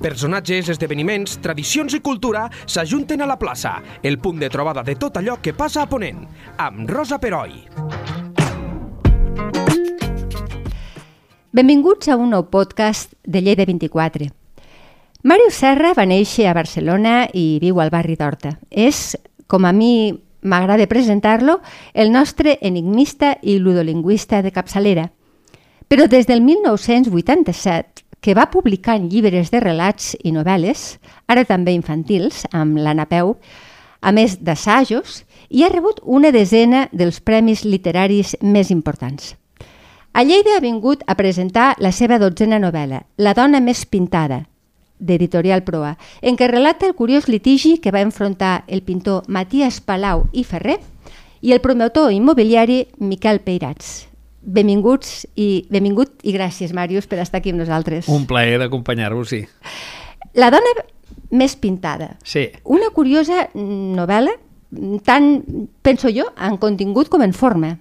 Personatges, esdeveniments, tradicions i cultura s'ajunten a la plaça, el punt de trobada de tot allò que passa a Ponent, amb Rosa Peroi. Benvinguts a un nou podcast de Lleida 24. Màrius Serra va néixer a Barcelona i viu al barri d'Horta. És, com a mi m'agrada presentar-lo, el nostre enigmista i ludolingüista de capçalera. Però des del 1987, que va publicar en llibres de relats i novel·les, ara també infantils, amb la Napeu, a més d'assajos, i ha rebut una desena dels premis literaris més importants. A Lleida ha vingut a presentar la seva dotzena novel·la, La dona més pintada, d'Editorial Proa, en què relata el curiós litigi que va enfrontar el pintor Matías Palau i Ferrer i el promotor immobiliari Miquel Peirats. Benvinguts i benvingut i gràcies, Màrius, per estar aquí amb nosaltres. Un plaer d'acompanyar-vos, sí. La dona més pintada. Sí. Una curiosa novel·la, tant, penso jo, en contingut com en forma.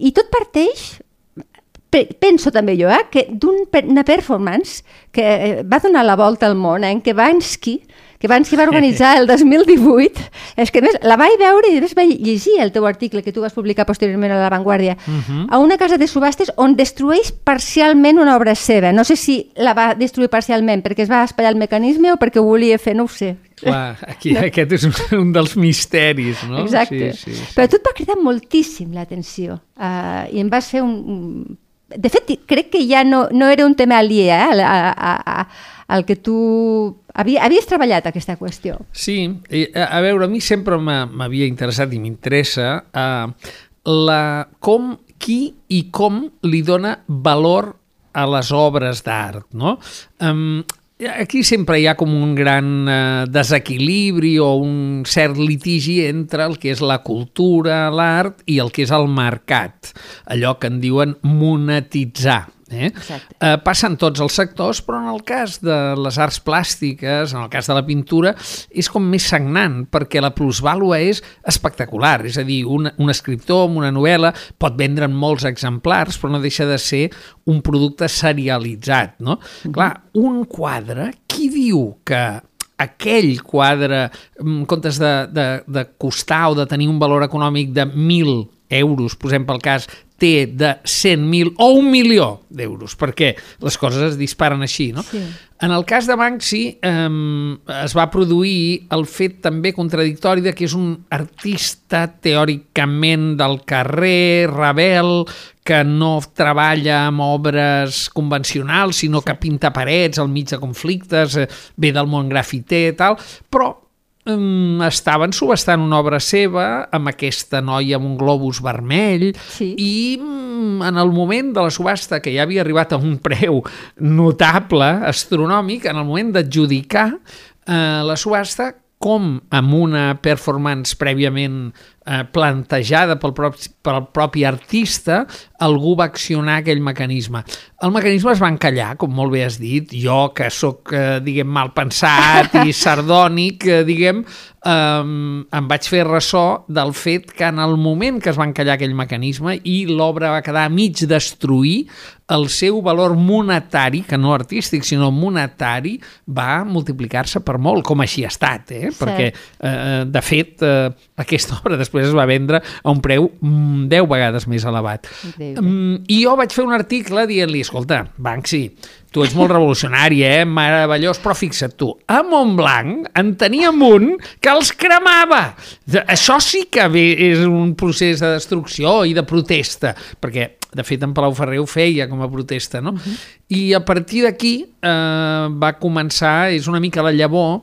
I tot parteix penso també jo, eh, que d'una performance que va donar la volta al món, eh, en què Bansky, que Bansky va organitzar el 2018, és que més la vaig veure i després vaig llegir el teu article que tu vas publicar posteriorment a La Vanguardia, uh Mhm. -huh. a una casa de subhastes on destrueix parcialment una obra seva. No sé si la va destruir parcialment perquè es va espatllar el mecanisme o perquè ho volia fer, no ho sé. Clar, aquí, no. aquest és un, un dels misteris, no? Exacte. Sí, sí, sí. Però tu et va cridar moltíssim l'atenció uh, i em vas fer un, un... De fet, crec que ja no, no era un tema aliè eh, a, a, a, al que tu havia, havies treballat aquesta qüestió. Sí, a, veure, a mi sempre m'havia interessat i m'interessa uh, la, com, qui i com li dona valor a les obres d'art, no? Um, aquí sempre hi ha com un gran eh, desequilibri o un cert litigi entre el que és la cultura, l'art i el que és el mercat, allò que en diuen monetitzar. Eh? Eh, passen tots els sectors, però en el cas de les arts plàstiques, en el cas de la pintura, és com més sagnant, perquè la plusvàlua és espectacular. És a dir, un, un escriptor amb una novel·la pot vendre en molts exemplars, però no deixa de ser un producte serialitzat. No? Mm -hmm. Clar, un quadre, qui diu que aquell quadre, en comptes de, de, de costar o de tenir un valor econòmic de 1.000 euros, posem pel cas, té de 100.000 o un milió d'euros, perquè les coses es disparen així, no? Sí. En el cas de Banksy eh, es va produir el fet també contradictori de que és un artista teòricament del carrer, rebel, que no treballa amb obres convencionals, sinó que pinta parets al mig de conflictes, eh, ve del món grafiter i tal, però um, estaven subestant una obra seva amb aquesta noia amb un globus vermell Sí. i um, en el moment de la subhasta que ja havia arribat a un preu notable, astronòmic, en el moment d'adjudicar eh, la subhasta com amb una performance prèviament eh, plantejada pel propi, pel propi artista, algú va accionar aquell mecanisme. El mecanisme es va encallar, com molt bé has dit, jo que sóc, eh, diguem, mal pensat i sardònic, eh, diguem, eh, em vaig fer ressò del fet que en el moment que es va encallar aquell mecanisme i l'obra va quedar a mig destruir, el seu valor monetari, que no artístic, sinó monetari, va multiplicar-se per molt, com així ha estat, eh? Cert. perquè, eh, de fet, eh, aquesta obra després es va vendre a un preu mm, 10 vegades més elevat. Increïble. Mm, I jo vaig fer un article dient-li, escolta, Banksy, tu ets molt revolucionari, eh? meravellós, però fixa't tu, a Montblanc en teníem un que els cremava. Això sí que és un procés de destrucció i de protesta, perquè de fet en Palau Ferrer ho feia com a protesta, no? I a partir d'aquí eh, va començar, és una mica la llavor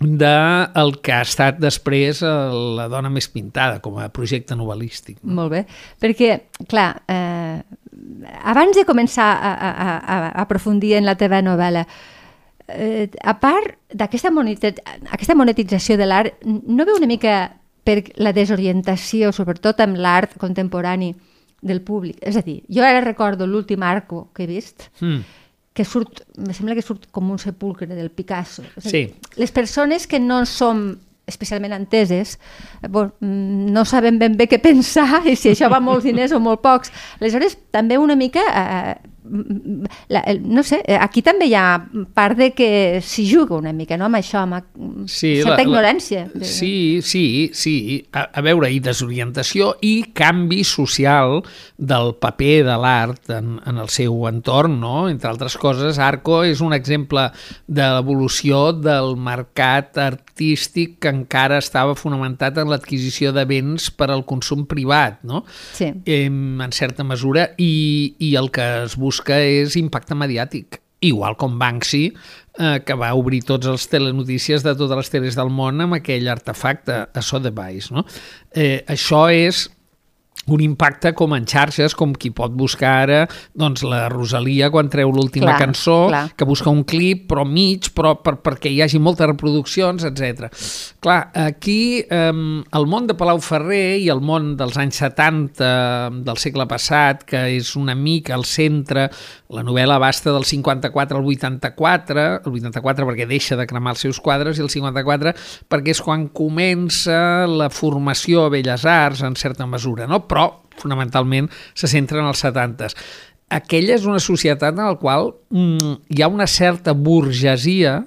de el que ha estat després la dona més pintada com a projecte novel·lístic. Molt bé, perquè, clar, eh, abans de començar a, a, a, a aprofundir en la teva novel·la, eh, a part d'aquesta aquesta monetització de l'art, no veu una mica per la desorientació, sobretot amb l'art contemporani del públic? És a dir, jo ara recordo l'últim arco que he vist, Mm. Que surt, me sembla que surt com un sepulcre del Picasso. És a Sí. Les persones que no som especialment enteses, eh, bon, mm, no saben ben bé què pensar i si això va molts diners o molt pocs. Aleshores, també una mica eh, la, el, no sé, eh, aquí també hi ha part de que s'hi juga una mica, no?, amb això, amb sí, certa la, ignorància. La, sí, sí, sí. A, a veure, i desorientació i canvi social del paper de l'art en, en el seu entorn, no? Entre altres coses, Arco és un exemple de l'evolució del mercat artístic que encara estava fonamentat en l'adquisició de béns per al consum privat, no? Sí. Eh, en certa mesura, i, i el que es busca és impacte mediàtic igual com Banksy, eh, que va obrir tots els telenotícies de totes les teles del món amb aquell artefacte a Sotheby's. No? Eh, això és un impacte com en xarxes, com qui pot buscar ara doncs, la Rosalia quan treu l'última cançó, clar. que busca un clip però mig, però per, perquè hi hagi moltes reproduccions, etc. Clar, aquí eh, el món de Palau Ferrer i el món dels anys 70 del segle passat, que és una mica al centre, la novel·la basta del 54 al 84, el 84 perquè deixa de cremar els seus quadres i el 54 perquè és quan comença la formació a Belles Arts en certa mesura, no? Però fonamentalment se centra en els 70s. Aquella és una societat en la qual mm, hi ha una certa burgesia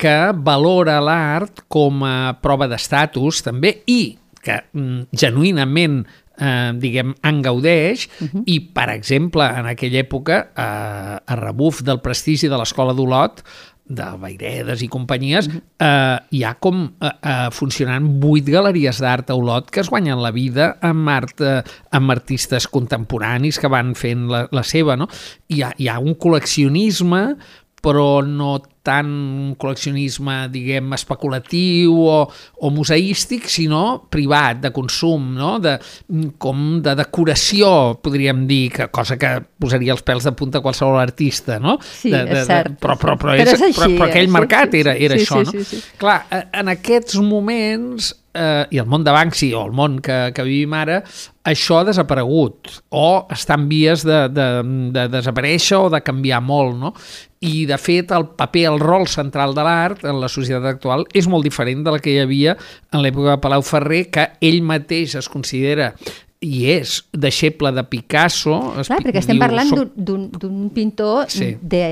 que valora l'art com a prova d'estatus també i que mm, genuïnament eh, diguem, en gaudeix uh -huh. i, per exemple, en aquella època, eh, a rebuf del prestigi de l'escola d'Olot, de Bairedes i companyies, uh -huh. eh, hi ha com eh, eh, funcionant vuit galeries d'art a Olot que es guanyen la vida amb art, eh, amb artistes contemporanis que van fent la, la seva, no? Hi ha, hi ha un col·leccionisme però no tant un col·leccionisme, diguem, especulatiu o, o museístic, sinó privat, de consum, no? de, com de decoració, podríem dir, que cosa que posaria els pèls de punta a qualsevol artista, no? Sí, de, de, és cert. De, però, però, però, però, és, així, però, però aquell eh? mercat sí, era, era sí, això, sí, no? Sí, sí. Clar, en aquests moments eh, i el món de Banksy o el món que, que vivim ara, això ha desaparegut o està en vies de, de, de desaparèixer o de canviar molt, no? I, de fet, el paper, el rol central de l'art en la societat actual és molt diferent de la que hi havia en l'època de Palau Ferrer, que ell mateix es considera i és deixeble de Picasso. Clar, perquè estem parlant d'un pintor sí. de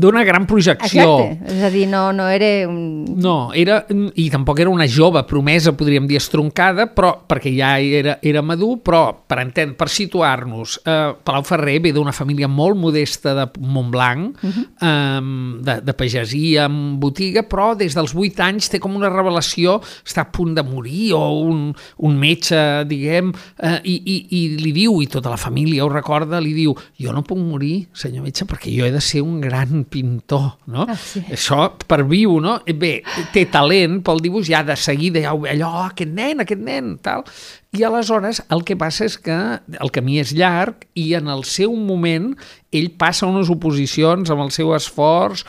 d'una gran projecció. Exacte, és a dir, no, no era un... No, era, i tampoc era una jove promesa, podríem dir, estroncada, però, perquè ja era, era madur, però per entendre, per situar-nos, eh, Palau Ferrer ve d'una família molt modesta de Montblanc, uh -huh. eh, de, de pagesia, amb botiga, però des dels 8 anys té com una revelació, està a punt de morir, o un, un metge, diguem, eh, i, i, i li diu, i tota la família ho recorda, li diu, jo no puc morir, senyor metge, perquè jo he de ser un gran pintor, no? Ah, sí. Això per viu, no? Bé, té talent pel dibuix, ja de seguida ja ho ve allò, aquest nen, aquest nen, tal. I aleshores el que passa és que el camí és llarg i en el seu moment ell passa unes oposicions amb el seu esforç,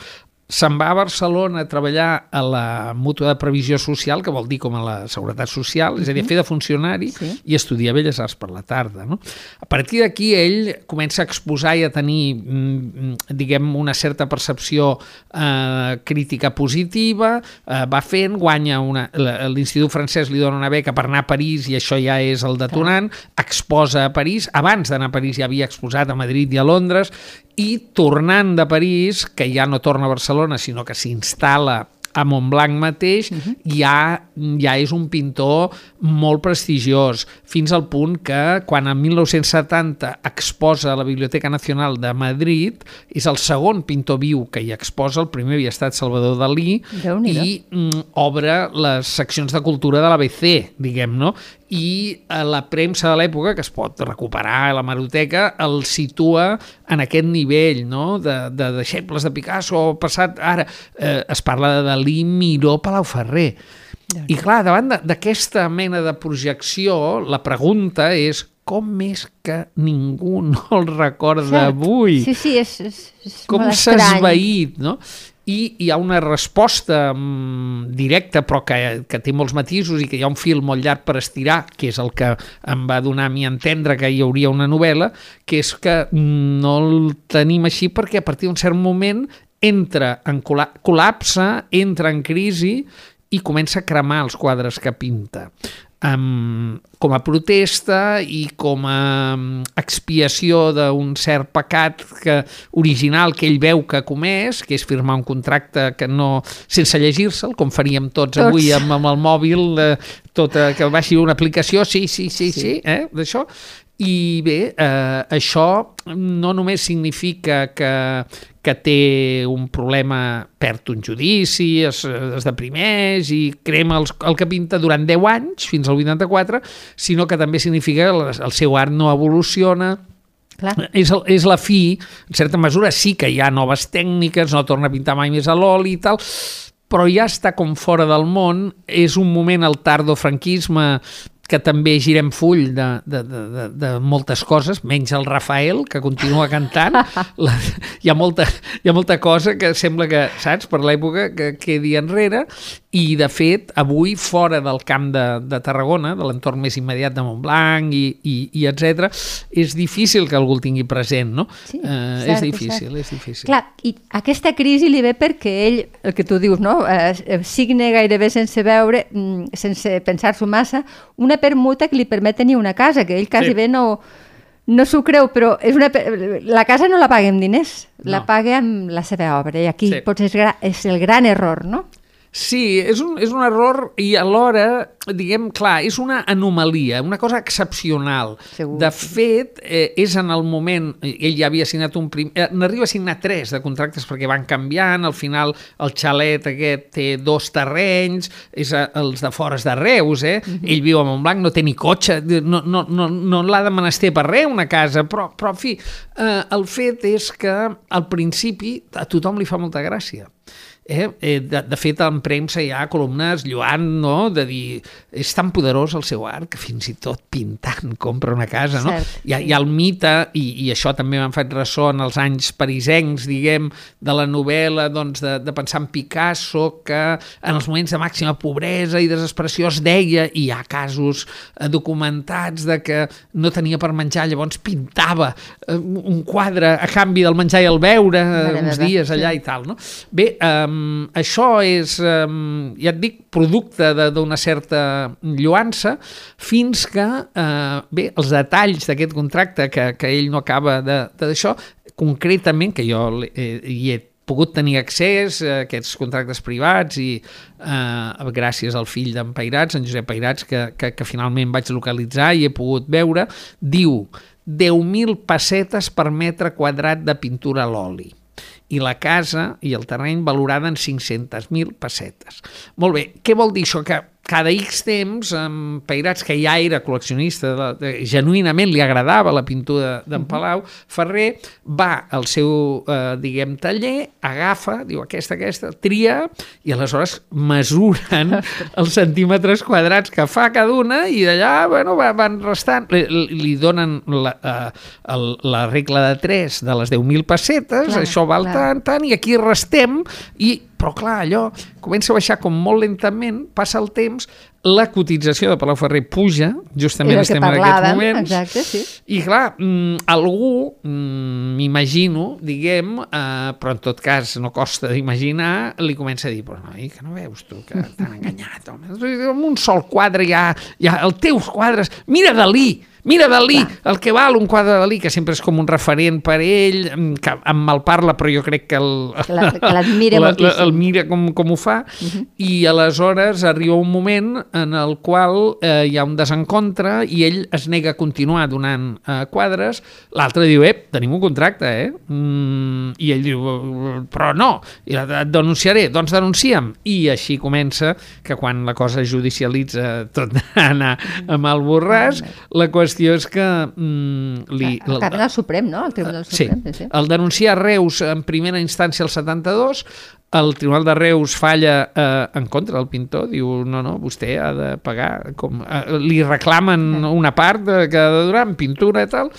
se'n va a Barcelona a treballar a la mútua de previsió social, que vol dir com a la seguretat social, és a dir, a fer de funcionari sí. i estudiar Belles Arts per la tarda. No? A partir d'aquí ell comença a exposar i a tenir, mm, diguem, una certa percepció eh, crítica positiva, eh, va fent, guanya una... L'Institut francès li dona una beca per anar a París i això ja és el detonant, exposa a París, abans d'anar a París ja havia exposat a Madrid i a Londres, i tornant de París, que ja no torna a Barcelona, sinó que s'instal·la a Montblanc mateix uh -huh. ja, ja és un pintor molt prestigiós, fins al punt que quan en 1970 exposa a la Biblioteca Nacional de Madrid, és el segon pintor viu que hi exposa, el primer havia estat Salvador Dalí, i mm, obre les seccions de cultura de l'ABC, diguem, no? I eh, la premsa de l'època, que es pot recuperar a la maroteca, el situa en aquest nivell no? de, de deixebles de Picasso, passat ara eh, es parla de Dalí, Miró, Palau Ferrer. I clar, davant d'aquesta mena de projecció, la pregunta és com és que ningú no el recorda avui? Sí, sí, és, és, és com s'ha esvaït, no? I hi ha una resposta mm, directa però que, que té molts matisos i que hi ha un fil molt llarg per estirar, que és el que em va donar a mi entendre que hi hauria una novel·la, que és que no el tenim així perquè a partir d'un cert moment entra en col·lapse, entra en crisi i comença a cremar els quadres que pinta. Um, com a protesta i com a expiació d'un cert pecat que, original que ell veu que ha comès, que és firmar un contracte que no, sense llegir-se'l, com faríem tots, tots. avui amb, amb el mòbil, eh, tota, que baixi una aplicació, sí, sí, sí, sí, sí eh, d'això, i bé, eh, això no només significa que, que té un problema, perd un judici, es, es deprimeix i crema els, el que pinta durant 10 anys, fins al 84, sinó que també significa que el, seu art no evoluciona, Clar. És, el, és la fi, en certa mesura sí que hi ha noves tècniques, no torna a pintar mai més a l'oli i tal, però ja està com fora del món, és un moment al tardofranquisme que també girem full de, de, de, de moltes coses, menys el Rafael, que continua cantant. La, hi, ha molta, hi ha molta cosa que sembla que, saps, per l'època, que quedi enrere, i de fet, avui, fora del camp de, de Tarragona, de l'entorn més immediat de Montblanc i, i, i etc, és difícil que algú el tingui present, no? Sí, eh, cert, és difícil, cert. és difícil. Clar, i aquesta crisi li ve perquè ell, el que tu dius, no? Eh, signe gairebé sense veure, mm, sense pensar-s'ho massa, una permuta que li permet tenir una casa, que ell quasi sí. bé no, no s'ho creu, però és una, la casa no la paga amb diners, no. la paga amb la seva obra, i aquí sí. potser és, és el gran error, no? Sí, és un, és un error i alhora, diguem, clar, és una anomalia, una cosa excepcional. Segur. De fet, eh, és en el moment, ell ja havia signat un prim... Eh, n'arriba a signar tres de contractes perquè van canviant, al final el xalet aquest té dos terrenys, és a, els de fores de Reus, eh? Uh -huh. Ell viu a Montblanc, no té ni cotxe, no, no, no, no l'ha de menester per res una casa, però, però en fi, eh, el fet és que al principi a tothom li fa molta gràcia Eh? Eh, de, de fet, en premsa hi ha columnes lluant, no?, de dir és tan poderós el seu art que fins i tot pintant compra una casa, no? Cert, hi, ha, hi ha el mite, i, i això també m'han fet ressò en els anys parisencs, diguem, de la novel·la, doncs, de, de pensar en Picasso, que en els moments de màxima pobresa i desesperació es deia, i hi ha casos eh, documentats de que no tenia per menjar, llavors pintava eh, un quadre a canvi del menjar i el beure eh, uns dies allà sí. i tal, no? Bé, eh, um, això és, um, ja et dic, producte d'una certa lluança, fins que, uh, bé, els detalls d'aquest contracte que, que ell no acaba d'això, concretament, que jo eh, hi he pogut tenir accés a aquests contractes privats i eh, gràcies al fill d'en Pairats, en Josep Pairats, que, que, que finalment vaig localitzar i he pogut veure, diu 10.000 pessetes per metre quadrat de pintura a l'oli i la casa i el terreny valorada en 500.000 pessetes. Molt bé, què vol dir això? Que cada X temps, amb Peirats, que ja era col·leccionista, de, de, genuïnament li agradava la pintura d'en Palau, Ferrer va al seu, eh, diguem, taller, agafa, diu aquesta, aquesta, tria, i aleshores mesuren els centímetres quadrats que fa cada una i d'allà, bueno, van restant, li, li donen la, eh, la regla de 3 de les 10.000 pessetes, clar, això val clar. tant, tant, i aquí restem, i però clar, allò comença a baixar com molt lentament, passa el temps, la cotització de Palau Ferrer puja, justament estem en aquests moments, exacte, sí. i clar, mm, algú, mm, m'imagino, diguem, eh, però en tot cas no costa d'imaginar, li comença a dir, però no, que no veus tu que t'han enganyat, home, amb un sol quadre ja, ja els teus quadres, mira Dalí, Mira Dalí, Clar. el que val un quadre de Dalí, que sempre és com un referent per ell, mm, que em malparla, però jo crec que el, que l'admira la, moltíssim. El mira com, com ho fa, uh -huh. i aleshores arriba un moment en el qual eh, hi ha un desencontre i ell es nega a continuar donant eh, quadres, l'altre diu, ep, tenim un contracte, eh? Mm, I ell diu, però no, i et denunciaré, doncs denuncia'm. I així comença que quan la cosa judicialitza tot anar amb el borràs, la qüestió qüestió és que... Mm, li, el, el, el Suprem, no? El Tribunal Suprem. Sí, sí. el denuncia Reus en primera instància el 72, el Tribunal de Reus falla eh, en contra del pintor, diu, no, no, vostè ha de pagar, com, eh, li reclamen una part de, que ha de durar en pintura i tal,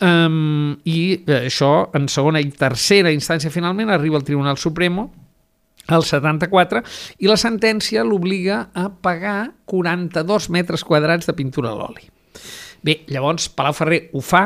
um, i eh, això en segona i tercera instància finalment arriba al Tribunal Supremo, el 74, i la sentència l'obliga a pagar 42 metres quadrats de pintura a l'oli. Bé, llavors Palau Ferrer ho fa,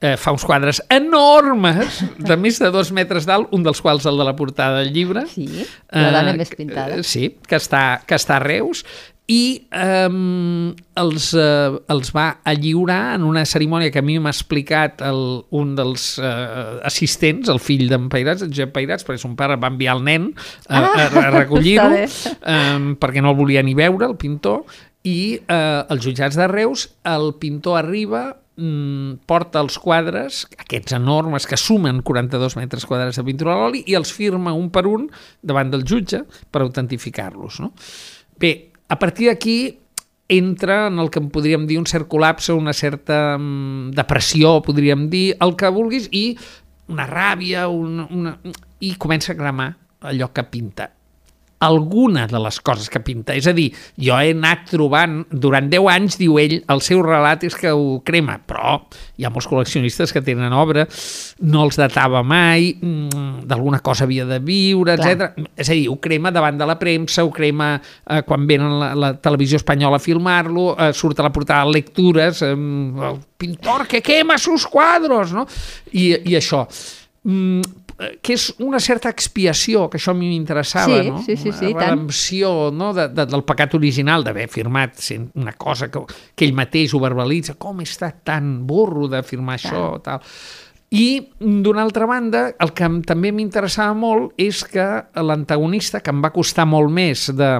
eh, fa uns quadres enormes, de més de dos metres d'alt, un dels quals el de la portada del llibre. Sí, la dona eh, més pintada. Eh, sí, que està, que està a Reus, i um, els, uh, els va a lliurar en una cerimònia que a mi m'ha explicat el, un dels uh, assistents, el fill d'en Pairats, en Josep Pairats, perquè son pare va enviar el nen a, a, a recollir-ho um, perquè no el volia ni veure, el pintor, i uh, els jutjats de Reus, el pintor arriba mm, porta els quadres, aquests enormes que sumen 42 metres quadrats de pintura a l'oli, i els firma un per un davant del jutge per autentificar-los. No? Bé, a partir d'aquí entra en el que en podríem dir un cert col·lapse, una certa mm, depressió, podríem dir, el que vulguis, i una ràbia, una, una... i comença a cremar allò que pinta alguna de les coses que pinta. És a dir, jo he anat trobant, durant 10 anys, diu ell, el seu relat és que ho crema, però hi ha molts col·leccionistes que tenen obra, no els datava mai, mm, d'alguna cosa havia de viure, etc. És a dir, ho crema davant de la premsa, ho crema eh, quan venen la, la televisió espanyola a filmar-lo, eh, surt a la portada de lectures, eh, el pintor que quema sus quadros, no? I, i això. Mm, que és una certa expiació, que això a mi m'interessava, sí, no? Sí, sí, sí, una redempció no? de, de, del pecat original, d'haver firmat una cosa que, que ell mateix ho verbalitza, com he estat tan burro de firmar Clar. això, tal i, d'una altra banda, el que també m'interessava molt és que l'antagonista, que em va costar molt més de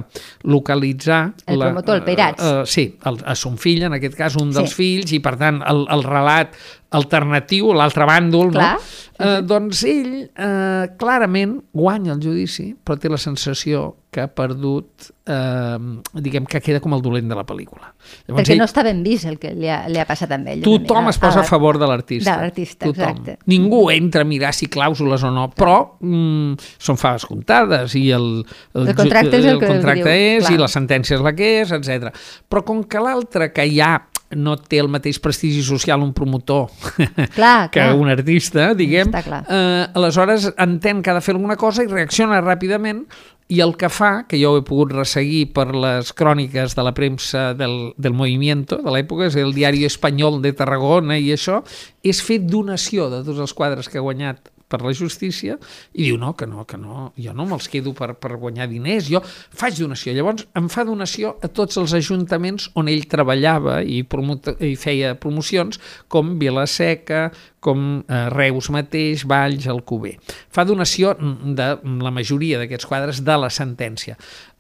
localitzar... El la, promotor, el Peirats. Uh, uh, sí, el, a son fill, en aquest cas, un dels sí. fills, i per tant el, el relat alternatiu, l'altre bàndol, Clar. no? Uh, doncs ell uh, clarament guanya el judici, però té la sensació que ha perdut, eh, diguem que queda com el dolent de la pel·lícula. Llavors, Perquè ell, no està ben vist el que li ha, li ha passat amb ell. Tothom es posa a, a favor de l'artista. De l'artista, exacte. Ningú entra a mirar si clàusules o no, però mm, són faves comptades i el, el, el contracte és el, el contracte diu, és clar. i la sentència és la que és, etc. Però com que l'altre que ja no té el mateix prestigi social un promotor clar, que clar. un artista, diguem, eh, aleshores entén que ha de fer alguna cosa i reacciona ràpidament i el que fa, que jo ho he pogut resseguir per les cròniques de la premsa del, del Movimiento de l'època, és el diari espanyol de Tarragona i això, és fer donació de tots els quadres que ha guanyat per la justícia i diu no, que no, que no, jo no me'ls quedo per, per guanyar diners, jo faig donació. Llavors em fa donació a tots els ajuntaments on ell treballava i, i feia promocions com Vilaseca, com eh, Reus mateix, Valls, Alcover. Fa donació de la majoria d'aquests quadres de la sentència.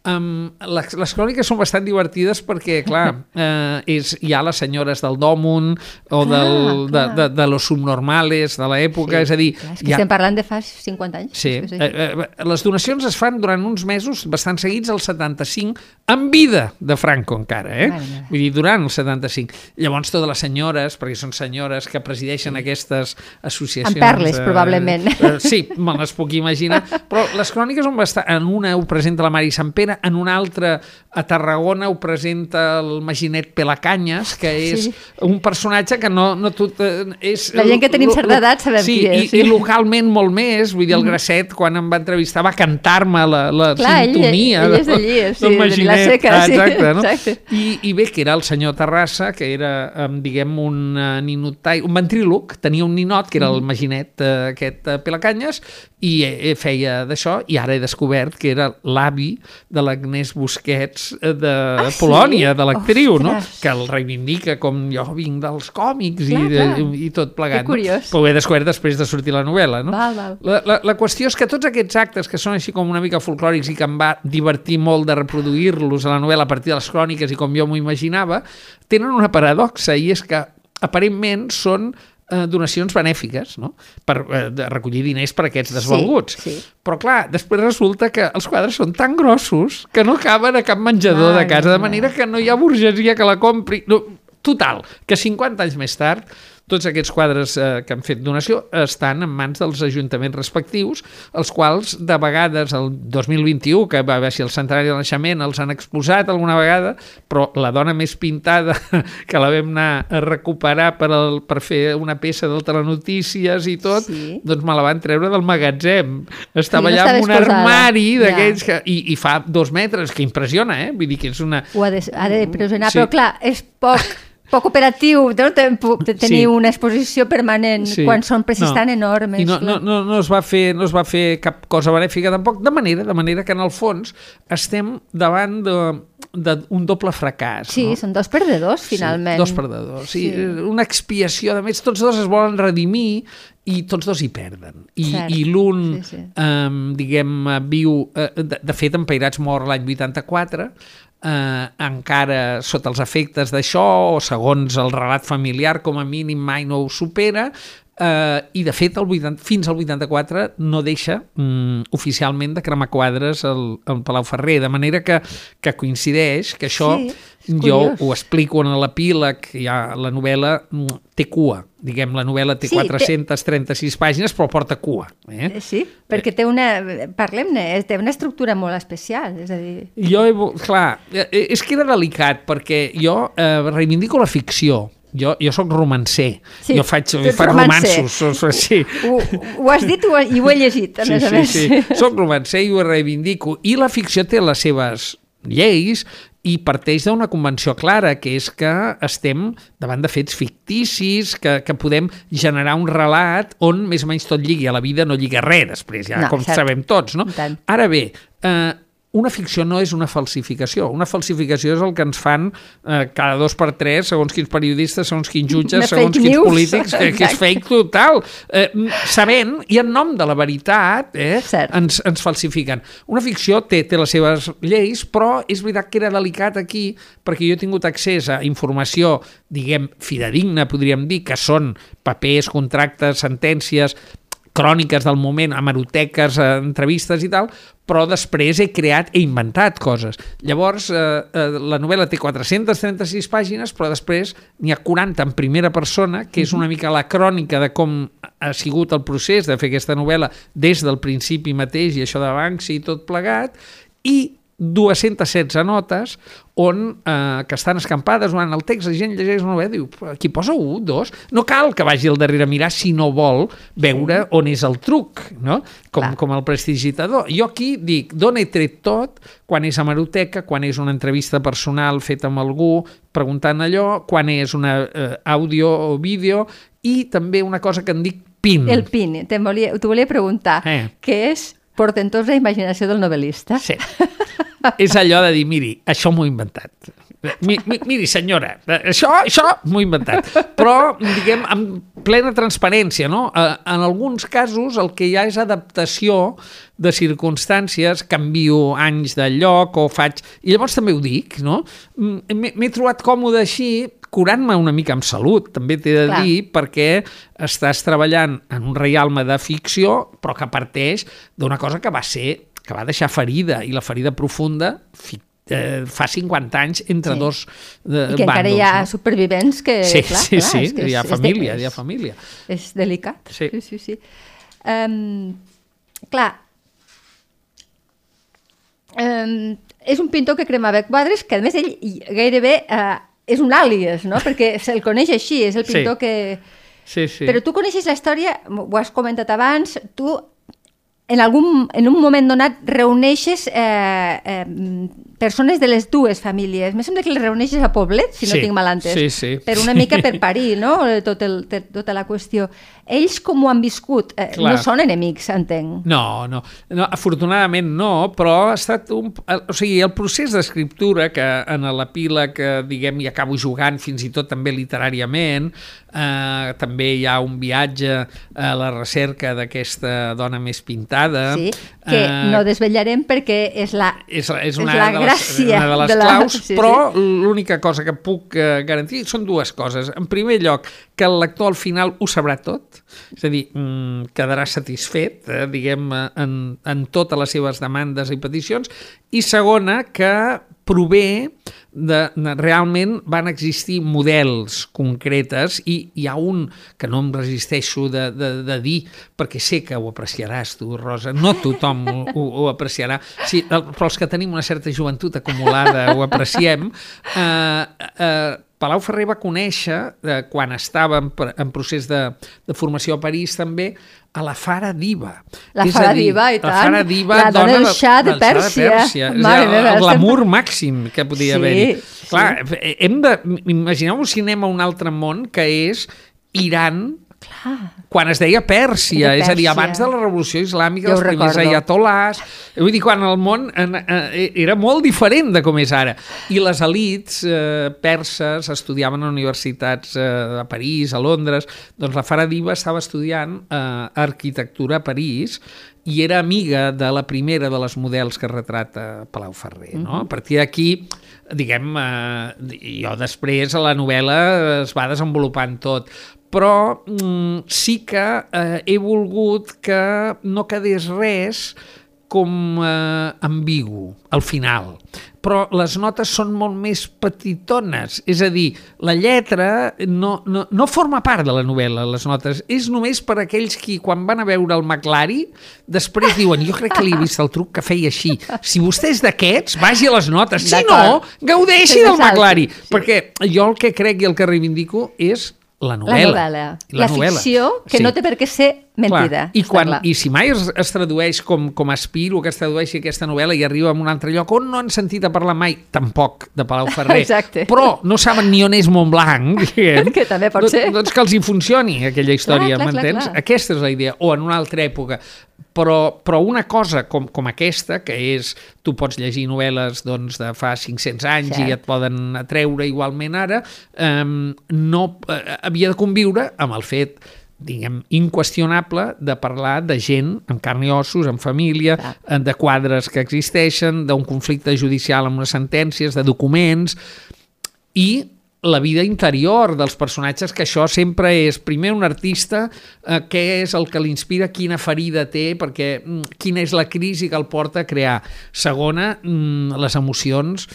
Um, les, les cròniques són bastant divertides perquè, clar, eh, és, hi ha les senyores del Dòmun o clar, del, clar. De, de, de los subnormales de l'època, sí, és a dir... Clar, és que ha... estem parlant de fa 50 anys. Sí, sí. Eh, eh, les donacions es fan durant uns mesos bastant seguits, al 75, en vida de Franco encara, eh? Mare Vull dir, durant el 75. Llavors totes les senyores, perquè són senyores que presideixen sí. aquestes associacions... En perles, eh, probablement. Eh, sí, me les puc imaginar, però les cròniques són bastant... En una ho presenta la Mari Sant Pere, Pere, en un altre a Tarragona ho presenta el Maginet Pelacanyes, que és sí. un personatge que no, no tot, eh, és... La gent que tenim certa edat sabem sí, qui és. I, sí, i localment molt més, vull dir, el. Grasset, quan em va entrevistar, va cantar-me la, la Clar, sintonia ell, ell és d'allí, sí, del Maginet. De seca, ah, exacte, sí, no? exacte. I, I bé, que era el senyor Terrassa, que era, diguem, un uh, ninotai, un ventríloc, tenia un ninot, que era el. Maginet uh, aquest Pelacanyes, i eh, feia d'això, i ara he descobert que era l'avi de l'Agnès Busquets eh, de ah, Polònia, sí? de l'actriu, no? que el reivindica com jo vinc dels còmics clar, i, clar. i, i tot plegat. Que curiós. No? Però ho he descobert després de sortir la novel·la. No? Val, val. La, la, la qüestió és que tots aquests actes que són així com una mica folclòrics i que em va divertir molt de reproduir-los a la novel·la a partir de les cròniques i com jo m'ho imaginava, tenen una paradoxa i és que aparentment són eh, donacions benèfiques, no? per eh, de recollir diners per aquests desvalguts. Sí, sí. Però clar, després resulta que els quadres són tan grossos que no caben a cap menjador Ai, de casa, de manera que no hi ha burgesia que la compri. No, total, que 50 anys més tard tots aquests quadres eh, que han fet donació estan en mans dels ajuntaments respectius, els quals de vegades el 2021, que va haver si el centenari de naixement, els han exposat alguna vegada, però la dona més pintada que la vam anar a recuperar per, el, per fer una peça del Telenotícies i tot, sí. doncs me la van treure del magatzem. Estava sí, allà en un armari d'aquells ja. que... I, I fa dos metres, que impressiona, eh? Vull dir que és una... Ho ha de, ha de pressionar, sí. però clar, és poc poc operatiu, no? tenir sí. una exposició permanent sí. quan són precis no. tan enormes. I no, no, no, no, es va fer, no es va fer cap cosa benèfica tampoc, de manera, de manera que en el fons estem davant de d'un doble fracàs. Sí, no? són dos perdedors, finalment. Sí, dos perdedors. Sí. sí. Una expiació, de més, tots dos es volen redimir i tots dos hi perden. I, Cert. i l'un, Sí, sí. eh, diguem, viu... Eh, de, de fet, Empairats mor l'any 84, eh, encara sota els efectes d'això, o segons el relat familiar, com a mínim mai no ho supera, eh, i de fet el 80, fins al 84 no deixa mm, oficialment de cremar quadres al, al Palau Ferrer, de manera que, que coincideix que això Sí, jo ho explico en l'epíleg, ja la novel·la mm, té cua, diguem, la novel·la té Sí, té- 436 pàgines però porta cua. Eh? Eh, Sí, perquè té una... Parlem-ne, eh, té una estructura molt especial, és a dir... Jo, he, clar, eh, és que era delicat, perquè jo eh, reivindico la ficció. Jo, jo sóc romancer. Sí, jo faig, faig romancer. romansos. Sí. Ho, ho has dit ho, i ho he llegit, a Sí, més a sí, més. sí. Soc romancer i ho reivindico. I la ficció té les seves lleis i parteix d'una convenció clara, que és que estem davant de fets ficticis, que, que podem generar un relat on més o menys tot lligui a la vida, no lliga res després, ja, No, com cert. sabem tots. No? Ara bé, eh, una ficció no és una falsificació. Una falsificació és el que ens fan eh, cada dos per tres, segons quins periodistes, segons quins jutges, Una segons quins news. polítics, que, que és fake total. Eh, sabent, i en nom de la veritat, eh, Cert. ens, ens falsifiquen. Una ficció té, té les seves lleis, però és veritat que era delicat aquí, perquè jo he tingut accés a informació, diguem, fidedigna, podríem dir, que són papers, contractes, sentències, cròniques del moment, hemeroteques, eh, entrevistes i tal, però després he creat, he inventat coses. Llavors, eh, eh, la novel·la té 436 pàgines, però després n'hi ha 40 en primera persona, que és una mica la crònica de com ha sigut el procés de fer aquesta novel·la des del principi mateix, i això de Banksy i tot plegat, i 216 notes on, eh, que estan escampades durant el text, la gent llegeix una novel·la i diu, "Però aquí posa un, dos, no cal que vagi al darrere a mirar si no vol veure on és el truc, no? com, Clar. com el prestidigitador. Jo aquí dic, d'on he tret tot, quan és hemeroteca, quan és una entrevista personal feta amb algú, preguntant allò, quan és una eh, àudio o vídeo, i també una cosa que en dic PIN. El PIN, t'ho volia, t'ho volia preguntar, Eh. què és portentosa imaginació del novel·lista? Sí. és allò de dir, miri, això m'ho he inventat. Mi, mi, miri, senyora, això, això m'ho he inventat. Però, diguem, amb plena transparència, no? Eh, En alguns casos el que hi ha és adaptació de circumstàncies, canvio anys de lloc o faig... I llavors també ho dic, no? M'he trobat còmode així, curant-me una mica amb salut, també t'he de Clar. dir, perquè estàs treballant en un reialme de ficció, però que parteix d'una cosa que va ser que va deixar ferida, i la ferida profunda fi, eh, fa 50 anys entre Sí. dos eh, I que encara bàndols, hi ha no? supervivents que... Sí, clar, sí, clar, sí, és que hi ha és- família, és- hi ha família. És delicat. Sí. sí, sí. sí. Um, clar, um, és un pintor que cremava quadres que, a més, ell gairebé uh, és un àlies, no? Perquè se'l coneix així, és el Sí. pintor que... Sí, sí. Però tu coneixes la història, ho has comentat abans, tu en, algun, en un moment donat reuneixes eh, eh, persones de les dues famílies. Me sembla que les reuneixes a Poblet, si no Sí, tinc mal entès. sí, sí. Per una mica per parir, no?, Tot el, te- tota la qüestió. Ells com ho han viscut? Eh, Clar. no són enemics, entenc. No, no, no, afortunadament no, però ha estat un... O sigui, el procés d'escriptura, que en l'epíleg, eh, diguem, hi acabo jugant fins i tot també literàriament, eh, també hi ha un viatge a la recerca d'aquesta dona més pintada. Sí, que eh, no desvetllarem perquè és la, és, és és una, la de les, gràcia una de les de la- claus, sí, sí. però l'única cosa que puc eh, garantir són dues coses. En primer lloc, que el lector al final ho sabrà tot, és a dir, mm, quedarà satisfet, eh, diguem, eh, en, en totes les seves demandes i peticions, i segona, que prové de, de realment van existir models concretes i hi ha un que no em resisteixo de, de, de dir perquè sé que ho apreciaràs tu, Rosa. No tothom ho, ho, ho apreciarà. Sí, però els que tenim una certa joventut acumulada ho apreciem. Eh, eh, Palau Ferrer va conèixer, eh, quan estava en, en procés de, de formació a París també, a la Fara Diva. La És Fara dir, Diva, i La tant. Fara Diva, La dona del Xa de Xa Pèrsia. És Mare meva, el glamour estem- màxim que podia Sí, haver-hi. sí. Clar, hem de... Imagineu un cinema a un altre món que és Iran Ah, quan es deia Pèrsia, De és a dir, Pèrsia. abans de la revolució islàmica, Jo els primers recordo. ayatolás, vull dir, quan el món en, eh, era molt diferent de com és ara. I les elites eh, perses estudiaven a universitats eh, a París, a Londres, doncs la Faradiva estava estudiant eh, arquitectura a París i era amiga de la primera de les models que retrata Palau Ferrer. No? A partir d'aquí, diguem, eh, jo després a la novel·la es va desenvolupant tot, però mm, sí que eh, he volgut que no quedés res com eh, ambigu al final. Però les notes són molt més petitones, és a dir, la lletra no, no, no forma part de la novel·la, les notes, és només per aquells qui quan van a veure el McLari després diuen, jo crec que li he vist el truc que feia així. Si vostè és d'aquests, vagi a les notes. Si no, gaudeixi del. McLari. Sí. Perquè jo el que crec i el que reivindico és la la novel·la. novel·la. La, ficció, que Sí. no té per què ser mentida. Clar. I, quan, clar. I si mai es, es tradueix com, com aspiro que es tradueixi aquesta novel·la i arriba a un altre lloc on no han sentit a parlar mai, tampoc, de Palau Ferrer, Exacte. però no saben ni on és Montblanc, diguem, Que també pot doncs, ser. Doncs que els hi funcioni aquella història, m'entens? Aquesta és la idea, o en una altra època. Però, però una cosa com, com aquesta, que és, tu pots llegir novel·les doncs, de fa 500 anys Cert. i et poden atreure igualment ara, eh, no eh, havia de conviure amb el fet diguem, inqüestionable de parlar de gent amb carn i ossos, amb família, Clar. eh, de quadres que existeixen, d'un conflicte judicial amb unes sentències, de documents, i la vida interior dels personatges, que això sempre és, primer, un artista, eh, què és el que l'inspira, quina ferida té, perquè mm, quina és la crisi que el porta a crear. Segona, mm, les emocions,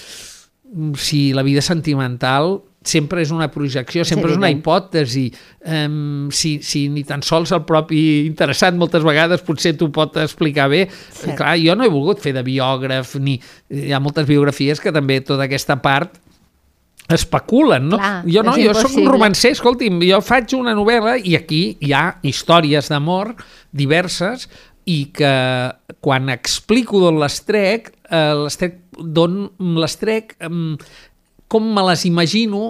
mm, si la vida sentimental sempre és una projecció, sempre és una evident. hipòtesi. Um, si, si ni tan sols el propi interessat moltes vegades potser t'ho pot explicar bé. Cert. Clar, jo no he volgut fer de biògraf, ni hi ha moltes biografies que també tota aquesta part especulen, no? Clar, jo no, jo sóc un romancer, escolti'm, jo faig una novel·la i aquí hi ha històries d'amor diverses i que quan explico d'on les trec, eh, les trec d'on les trec, com me les imagino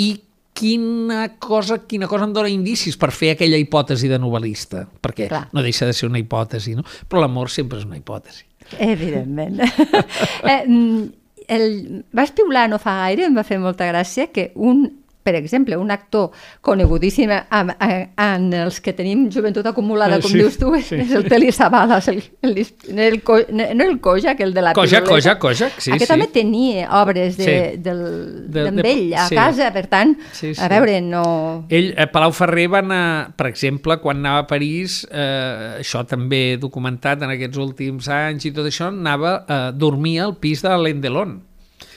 i quina cosa, quina cosa em dona indicis per fer aquella hipòtesi de novel·lista, perquè Clar. no deixa de ser una hipòtesi, no? però l'amor sempre és una hipòtesi. Evidentment. eh, mm, el, vas piular no fa gaire, em va fer molta gràcia que un per exemple, un actor conegudíssim en, els que tenim joventut acumulada, Eh, com sí, dius tu, sí. és el Teli Savalas, el, el, el, co- no el Kojak, el de la Kojak, piruleta. Kojak, Kojak, sí, Aquest sí. també tenia obres de, Sí. del, De- de- ell a sí. casa, per tant, Sí, sí. a veure, no... Ell, a Palau Ferrer va anar, per exemple, quan anava a París, eh, això també documentat en aquests últims anys i tot això, anava a dormir al pis de l'Alain Delon.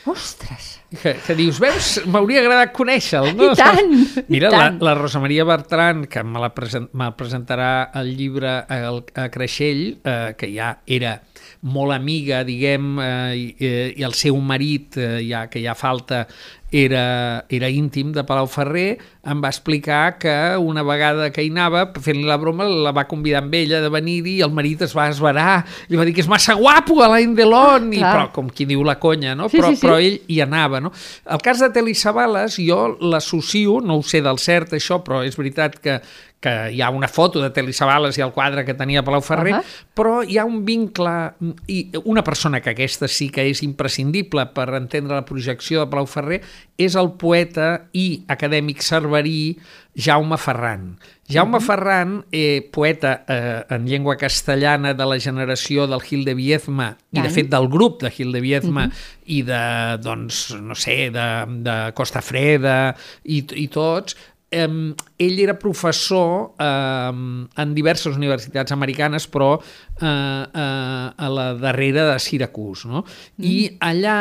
Ostres! Que, que dius, veus, m'hauria agradat conèixer-lo. No? I tant, i Mira, tant. La, la Rosa Maria Bertran, que me la present, me presentarà el llibre a, a Creixell, eh, que ja era molt amiga, diguem, eh, i, eh, i el seu marit, eh, ja que ja falta, era, era íntim de Palau Ferrer, em va explicar que una vegada que hi anava, fent-li la broma, la va convidar amb ella de venir-hi i el marit es va esverar, li va dir que és massa guapo Alain Delon, i, clar. però com qui diu la conya, no? Sí, però, sí, sí. però ell hi anava, no? El cas de Teli Savalas, jo l'associo, no ho sé del cert això, però és veritat que, que hi ha una foto de Teli Savalas i el quadre que tenia Palau Ferrer, Ahà. però hi ha un vincle i una persona que aquesta sí que és imprescindible per entendre la projecció de Palau Ferrer és el poeta i acadèmic cerverí Jaume Ferran. Jaume Ferran, eh, poeta eh, en llengua castellana de la generació del Gil de Viezma i de fet del grup de Gil de Viezma i de, doncs, no sé, de, de Costa Freda i, i tots, eh, ell era professor eh, en diverses universitats americanes, però eh, eh, a la darrera de Syracuse, no? I allà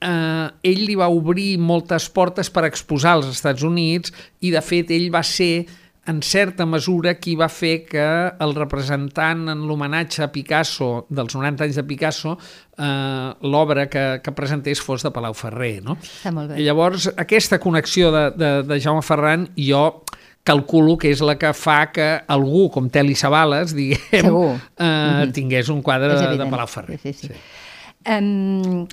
eh, ell li va obrir moltes portes per exposar als Estats Units i, de fet, ell va ser en certa mesura qui va fer que el representant en l'homenatge a Picasso dels 90 anys de Picasso eh, l'obra que, que presentés fos de Palau Ferrer no? Està molt bé. I llavors aquesta connexió de, de, de Jaume Ferran jo calculo que és la que fa que algú com Teli Savalas diguem, Segur. eh, Mhm. tingués un quadre de. Palau Ferrer Sí, sí, sí. Em, eh,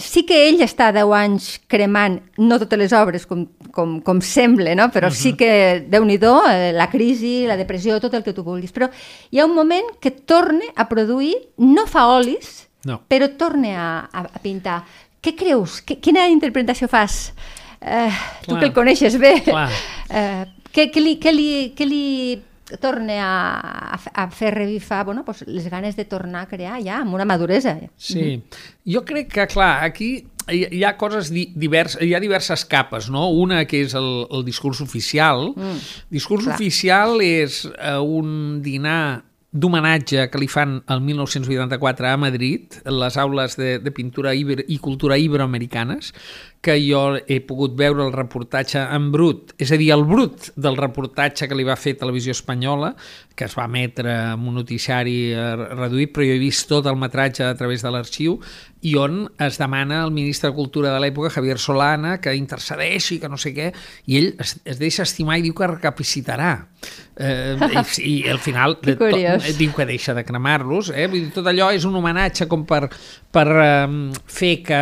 sí que ell està 10 anys cremant, no totes les obres com, com, com sembla, no? però uh -huh. sí que, déu nhi eh, la crisi, la depressió, tot el que tu vulguis. Però hi ha un moment que torna a produir, no fa olis, no. però torna a, a, a pintar. Què creus? Qu quina interpretació fas? Eh, tu que el coneixes bé. Eh, què, què, li, què, li, què li torne a, a, fer revifar bueno, pues, les ganes de tornar a crear ja amb una maduresa. Sí, mm -hmm. jo crec que, clar, aquí hi, hi ha coses diverses, hi ha diverses capes, no? Una que és el, el discurs oficial. Mm, discurs clar. oficial és uh, un dinar d'homenatge que li fan el 1984 a Madrid, les aules de, de pintura iber, i cultura iberoamericanes, que jo he pogut veure el reportatge en brut, és a dir, el brut del reportatge que li va fer Televisió Espanyola, que es va emetre en un noticiari eh, reduït, però jo he vist tot el metratge a través de l'arxiu, i on es demana al ministre de Cultura de l'època, Javier Solana, que intercedeixi, que no sé què, i ell es, es deixa estimar i diu que recapacitarà. Eh, i, I al final de, to, diu que deixa de cremar-los. Eh? Vull dir, tot allò és un homenatge com per, per eh, fer que,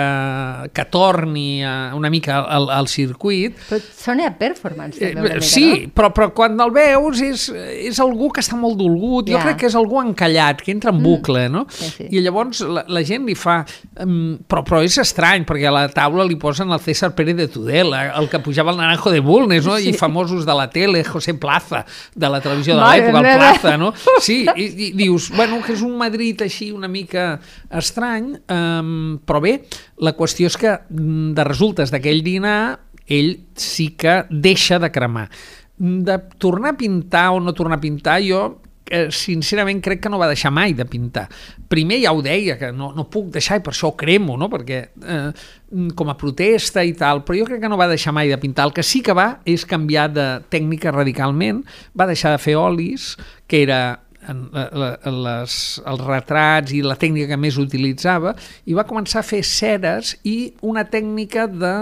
que torni a una mica al, al circuit. Però sona a performance, eh, manera, Sí, no? però, però quan el veus és, és algú que està molt dolgut, ja. jo crec que és algú encallat, que entra en mm. bucle, mm. no? Sí, sí. I llavors la, la gent li fa... Um, però, però és estrany, perquè a la taula li posen el César Pérez de Tudela, el que pujava el Naranjo de Bulnes, no? Sí. I famosos de la tele, José Plaza, de la televisió de l'època, el Plaza, no? Sí, i, i dius, bueno, que és un Madrid així una mica estrany, um, però bé, la qüestió és que mm, de resultes d'aquell dinar ell sí que deixa de cremar. De tornar a pintar o no tornar a pintar, jo eh, sincerament crec que no va deixar mai de pintar. Primer ja ho deia, que no, no puc deixar i per això ho cremo, no? perquè eh, com a protesta i tal, però jo crec que no va deixar mai de pintar. El que sí que va és canviar de tècnica radicalment, va deixar de fer olis, que era en la, les, els retrats i la tècnica que més utilitzava i va començar a fer ceres i una tècnica de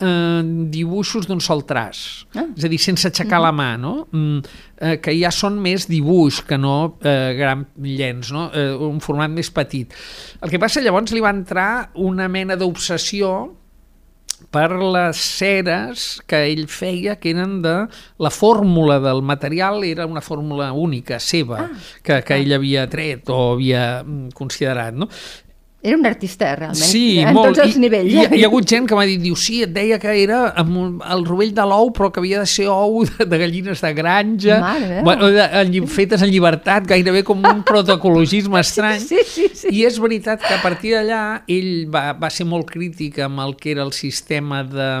eh, dibuixos d'un sol traç, ah. és a dir, sense aixecar mm la mà, no? Mm, eh, que ja són més dibuix que no eh, gran llenç, no? Eh, un format més petit. El que passa llavors li va entrar una mena d'obsessió per les ceres que ell feia, que eren de... La fórmula del material era una fórmula única, seva, ah, que, que ell havia tret o havia mm, considerat, no? Era un artista, realment, sí, en molt. tots els I, nivells. Hi, hi, hi ha hagut gent que m'ha dit, diu, sí, et deia que era amb el rovell de l'ou, però que havia de ser ou de, de gallines de granja, bueno, de, de, fetes en llibertat, gairebé com un protocologisme estrany. Sí, sí, sí. I és veritat que a partir d'allà ell va, va ser molt crític amb el que era el sistema de,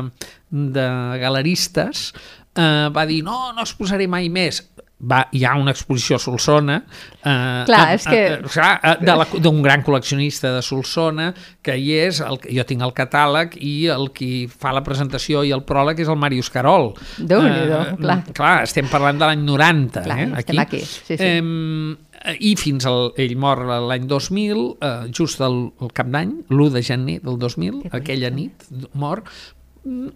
de galeristes, eh, va dir, no, no es posaré mai més va, hi ha una exposició a Solsona eh, clar, és que... eh, d'un gran col·leccionista de Solsona que hi és, el, jo tinc el catàleg i el qui fa la presentació i el pròleg és el Màrius Carol déu nhi eh, clar. clar, estem parlant de l'any 90 clar, eh, aquí, aquí. Sí, sí. Eh, i fins al, ell mor l'any 2000 eh, just el, el cap d'any l'1 de gener del 2000 aquella nit mor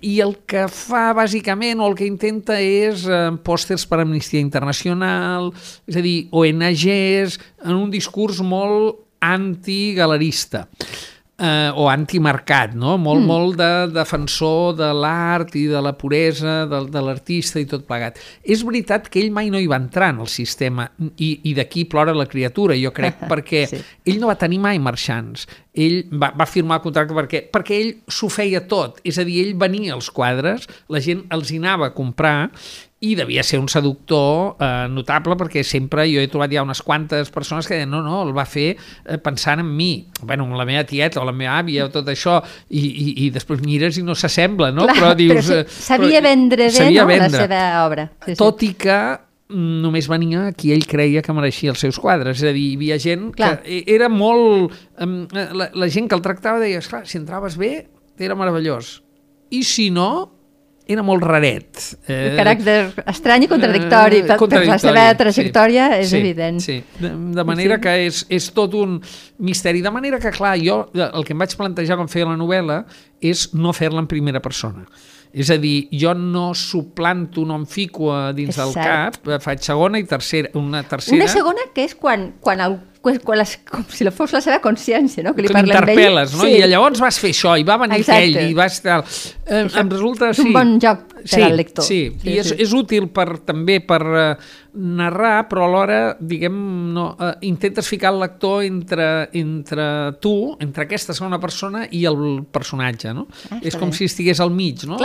i el que fa bàsicament o el que intenta és eh, pòsters per Amnistia Internacional, és a dir, ONGs, en un discurs molt antigalerista eh, o antimercat, no? molt, mm. molt de defensor de l'art i de la puresa de, de l'artista i tot plegat. És veritat que ell mai no hi va entrar en el sistema i, i d'aquí plora la criatura, jo crec, perquè sí. ell no va tenir mai marxants. Ell va, va firmar el contracte perquè, perquè ell s'ho feia tot, és a dir, ell venia als quadres, la gent els hi anava a comprar i devia ser un seductor eh, notable perquè sempre jo he trobat ja unes quantes persones que deien no, no, el va fer eh, pensant en mi, bueno, amb la meva tieta o la meva àvia o tot això i, i, i després mires i no s'assembla, no? Clar, però dius... Però sí, sabia però, vendre bé no, vendre. la seva obra. Sí, Tot sí. i que mm, només venia qui ell creia que mereixia els seus quadres, és a dir, hi havia gent Clar. que era molt... La, la gent que el tractava deia, esclar, si entraves bé, era meravellós. I si no, era molt raret. Eh, el caràcter estrany i contradictori, eh, contradictori per la seva trajectòria sí, és sí, evident. Sí, de, de manera sí. que és, és tot un misteri. De manera que, clar, jo el que em vaig plantejar quan feia la novel·la és no fer-la en primera persona. És a dir, jo no suplanto, no em fico dins és del cap, faig segona i tercera, una tercera... Una segona que és quan, quan el quan, les, com si fos la seva consciència, no? Que, li que l'interpel·les, no? Sí. I llavors vas fer això, i va venir Exacte. aquell, i vas... Eh, em resulta... És un sí. bon joc per sí, al lector. Sí, Sí, i és, sí. és útil per, també per eh, narrar, però alhora, diguem, no, eh, intentes ficar el lector entre, entre tu, entre aquesta segona persona i el personatge, no? Ah, és com bé. si estigués al mig, no?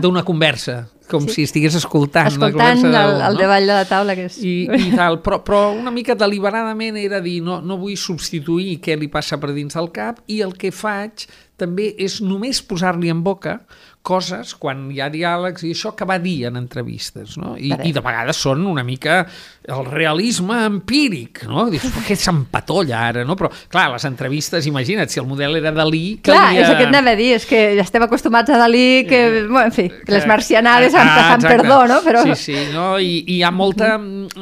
D'una conversa, com Sí. si estigués escoltant. la Escoltant conversa el, el no? davall de la taula, que és... i, i tal, però, però una mica deliberadament era dir no, no vull substituir què li passa per dins del cap i el que faig també és només posar-li en boca coses, quan hi ha diàlegs i això, que va dir en entrevistes, no? I, i de vegades són una mica el realisme empíric, no? Dius, què s'empatolla ara, no? Però, clar, les entrevistes, imagina't, si el model era Dalí... Clar, calia- és el que anava a dir, és que ja estem acostumats a Dalí, que, bueno, en fi, que les marcianades Ah, han, han exacte. perdó, no? Però... Sí, sí, no? I, i hi ha molta...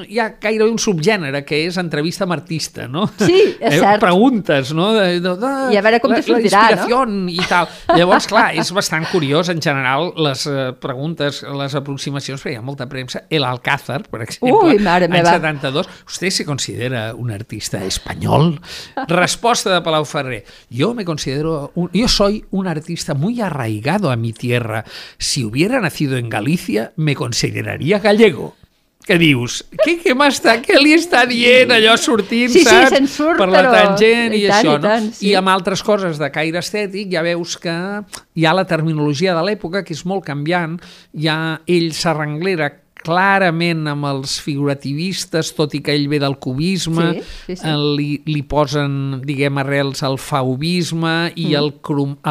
Hi ha gairebé un subgènere que és entrevista amb artista, no? Sí, és cert. Preguntes, no? De, de, de, I a veure com te sortirà, la inspiració i tal. Llavors, clar, és bastant curiós, en general, les eh, preguntes, les aproximacions, perquè hi ha molta premsa. El Alcázar, per exemple, Ui, mare any meva. 72. ¿Usted se considera un artista español? Respuesta de Palau Ferrer. Yo me considero, un- yo soy un artista muy arraigado a mi tierra. Si hubiera nacido en Galicia, me consideraría gallego. Què dius? Què, què m'està, què li està dient allò sortint, Sí, sí, saps? surt, per la però- tangent i, i tant, això, i tant, no? sí. I amb altres coses de caire estètic ja veus que hi ha la terminologia de l'època que és molt canviant, ja ell s'arrenglera clarament amb els figurativistes, tot i que ell ve del cubisme, Sí, sí, sí. eh, li, li posen, diguem, arrels al faubisme i Mm. el,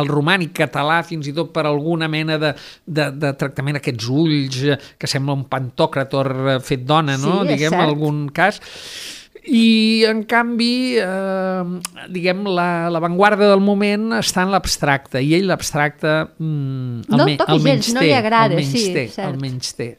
el romànic català, fins i tot per alguna mena de, de, de tractament, aquests ulls, eh, que sembla un pantòcrator eh, fet dona, no? Sí, diguem, en algun cas. I, en canvi, eh, diguem, la, la del moment està en l'abstracte, i ell l'abstracte mm, No el me- toca gens, no li agrada, el sí, menysté, cert. el menysté.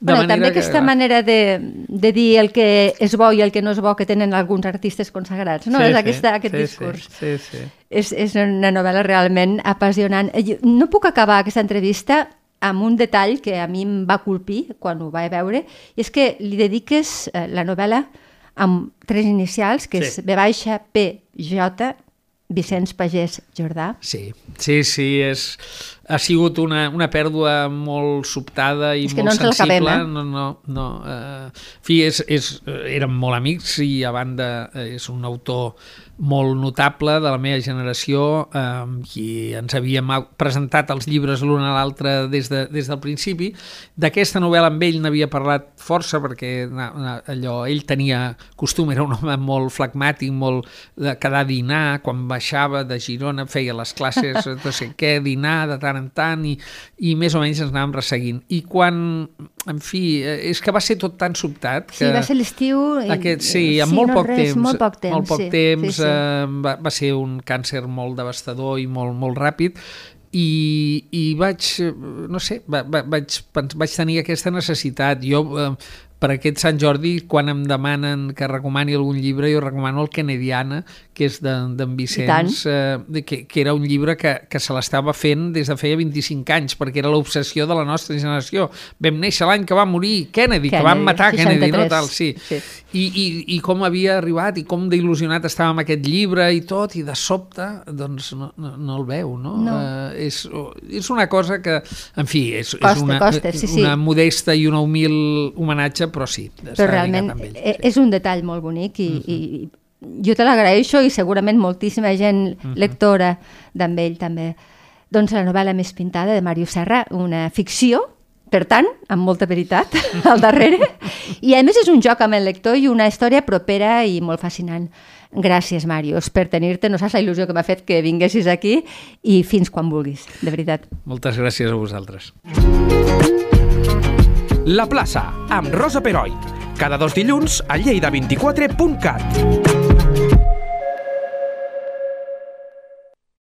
Bueno, també que, aquesta clar, manera de, de dir el que és bo i el que no és bo que tenen alguns artistes consagrats, no? sí, és sí, aquesta, aquest sí, discurs. Sí, sí, sí. És, és una novel·la realment apassionant. Eh, jo No puc acabar aquesta entrevista amb un detall que a mi em va colpir quan ho vaig veure, i és que li dediques eh, la novel·la amb tres inicials, que Sí. és B baixa, P, J, Vicenç Pagès Jordà. Sí, sí, sí, és, ha sigut una, una pèrdua molt sobtada i molt no sensible. eh? No, no, no. Eh, en fi, és, és, érem molt amics i a banda eh, és un autor molt notable de la meva generació eh, qui ens havíem presentat els llibres l'un a l'altre des, de, des del principi. D'aquesta novel·la amb ell n'havia parlat força perquè na, na, allò, ell tenia costum, era un home molt flegmàtic, molt de quedar a dinar, quan baixava de Girona feia les classes, no sé què, dinar de tant en tant i, i més o menys ens anàvem resseguint. I quan, en fi, eh, és que va ser tot tan sobtat que... Sí, va ser l'estiu... Aquest, sí, en sí, molt, no poc res, temps, molt poc temps. molt poc sí, temps sí, sí. Eh, va, va ser un càncer molt devastador i molt, molt ràpid i, i vaig, eh, no sé, va, va, vaig, vaig tenir aquesta necessitat. Jo, eh, per aquest Sant Jordi, quan em demanen que recomani algun llibre, jo recomano el Kennediana, que és d'en de, Vicenç, eh, que, que era un llibre que, que se l'estava fent des de feia 25 anys, perquè era l'obsessió de la nostra generació. Vam néixer l'any que va morir Kennedy, que van Kennedy, matar Kennedy, no 63. tal, sí. Sí. I, i, i com havia arribat i com d'il·lusionat estava amb aquest llibre i tot, i de sobte doncs no, no, no el veu, no? No. Eh, és, és una cosa que, en fi, és, Costa, és una, costa, sí, sí. una modesta i una humil homenatge, però sí, Però realment ell, eh, és un detall molt bonic i, uh -huh. i jo te l'agraeixo i segurament moltíssima gent lectora d'amb ell també. Doncs la novel·la més pintada de Mario Serra, una ficció, per tant, amb molta veritat al darrere, i a més és un joc amb el lector i una història propera i molt fascinant. Gràcies, Màrius, per tenir-te. No saps la il·lusió que m'ha fet que vinguessis aquí i fins quan vulguis, de veritat. Moltes gràcies a vosaltres. La plaça, amb Rosa Peroi. Cada dos dilluns a lleida24.cat.